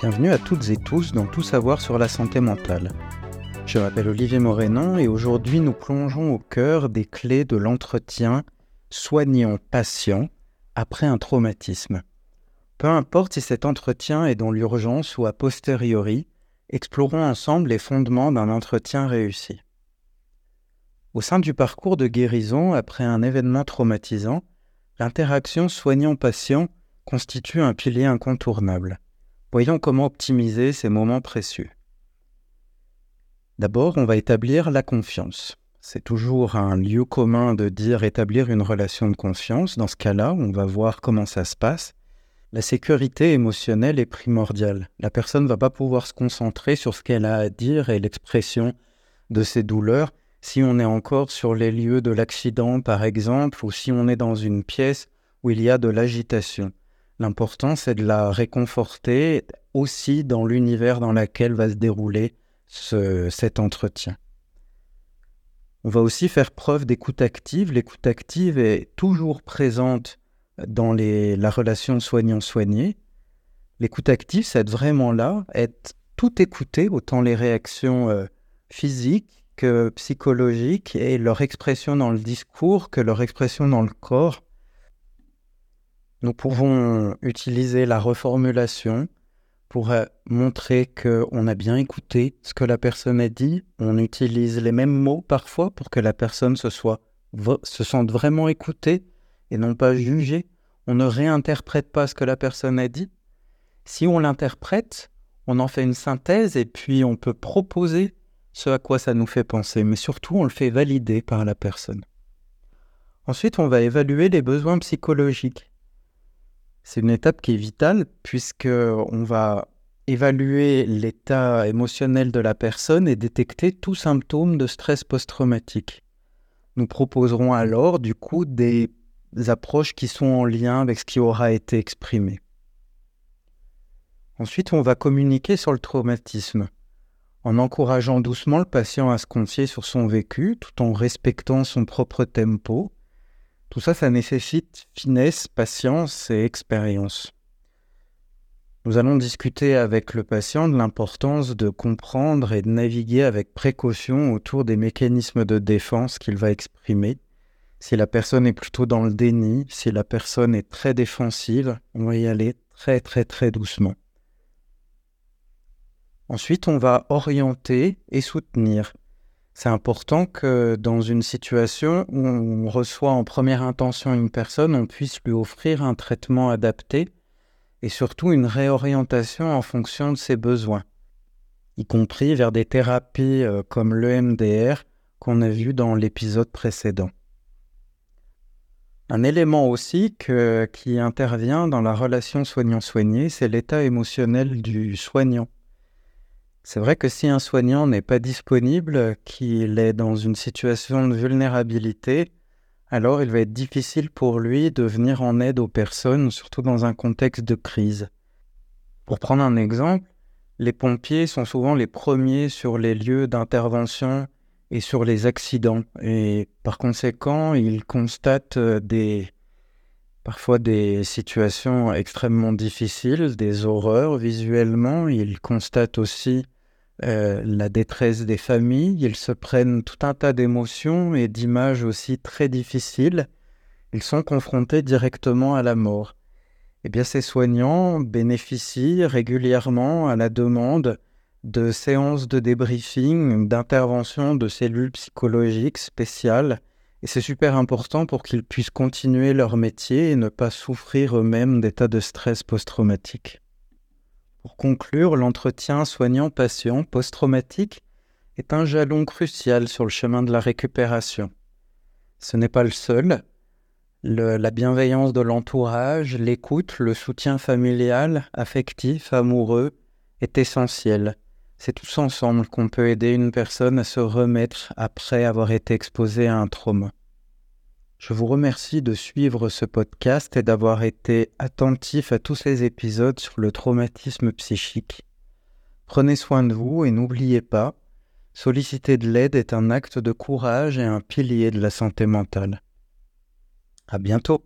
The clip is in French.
Bienvenue à toutes et tous dans Tout savoir sur la santé mentale. Je m'appelle Olivier Morénon et aujourd'hui nous plongeons au cœur des clés de l'entretien soignant-patient après un traumatisme. Peu importe si cet entretien est dans l'urgence ou a posteriori, explorons ensemble les fondements d'un entretien réussi. Au sein du parcours de guérison après un événement traumatisant, l'interaction soignant-patient constitue un pilier incontournable. Voyons comment optimiser ces moments précieux. D'abord, on va établir la confiance. C'est toujours un lieu commun de dire établir une relation de confiance. Dans ce cas-là, on va voir comment ça se passe. La sécurité émotionnelle est primordiale. La personne ne va pas pouvoir se concentrer sur ce qu'elle a à dire et l'expression de ses douleurs si on est encore sur les lieux de l'accident, par exemple, ou si on est dans une pièce où il y a de l'agitation. L'important, c'est de la réconforter aussi dans l'univers dans lequel va se dérouler cet entretien. On va aussi faire preuve d'écoute active. L'écoute active est toujours présente dans la relation soignant-soigné. L'écoute active, c'est être vraiment là, être tout écouté, autant les réactions euh, physiques que psychologiques et leur expression dans le discours que leur expression dans le corps. Nous pouvons utiliser la reformulation pour euh, montrer qu'on a bien écouté ce que la personne a dit. On utilise les mêmes mots parfois pour que la personne se, se sente vraiment écoutée et non pas jugée. On ne réinterprète pas ce que la personne a dit. Si on l'interprète, on en fait une synthèse et puis on peut proposer ce à quoi ça nous fait penser, mais surtout on le fait valider par la personne. Ensuite, on va évaluer les besoins psychologiques. C'est une étape qui est vitale puisqu'on va évaluer l'état émotionnel de la personne et détecter tout symptôme de stress post-traumatique. Nous proposerons alors du coup des approches qui sont en lien avec ce qui aura été exprimé. Ensuite, on va communiquer sur le traumatisme en encourageant doucement le patient à se confier sur son vécu tout en respectant son propre tempo tout ça, ça nécessite finesse, patience et expérience. Nous allons discuter avec le patient de l'importance de comprendre et de naviguer avec précaution autour des mécanismes de défense qu'il va exprimer. Si la personne est plutôt dans le déni, si la personne est très défensive, on va y aller très très très doucement. Ensuite, on va orienter et soutenir. C'est important que dans une situation où on reçoit en première intention une personne, on puisse lui offrir un traitement adapté et surtout une réorientation en fonction de ses besoins, y compris vers des thérapies euh, comme l'EMDR qu'on a vu dans l'épisode précédent. Un élément aussi qui intervient dans la relation soignant-soigné, c'est l'état émotionnel du soignant. C'est vrai que si un soignant n'est pas disponible, qu'il est dans une situation de vulnérabilité, alors il va être difficile pour lui de venir en aide aux personnes, surtout dans un contexte de crise. Pour prendre un exemple, les pompiers sont souvent les premiers sur les lieux d'intervention et sur les accidents. Et par conséquent, ils constatent euh, des, parfois des situations extrêmement difficiles, des horreurs visuellement. Ils constatent aussi euh, la détresse des familles, ils se prennent tout un tas d'émotions et d'images aussi très difficiles. Ils sont confrontés directement à la mort. Eh bien, ces soignants bénéficient régulièrement à la demande de séances de débriefing, d'intervention de cellules psychologiques spéciales. Et c'est super important pour qu'ils puissent continuer leur métier et ne pas souffrir eux-mêmes d'états de stress post-traumatique. Pour conclure, l'entretien soignant-patient post-traumatique est un jalon crucial sur le chemin de la récupération. Ce n'est pas le seul. la bienveillance de l'entourage, l'écoute, le soutien familial, affectif, amoureux est essentiel. C'est tous ensemble qu'on peut aider une personne à se remettre après avoir été exposée à un trauma. Je vous remercie de suivre ce podcast et d'avoir été attentif à tous ces épisodes sur le traumatisme psychique. Prenez soin de vous et n'oubliez pas, solliciter de l'aide est un acte de courage et un pilier de la santé mentale. À bientôt!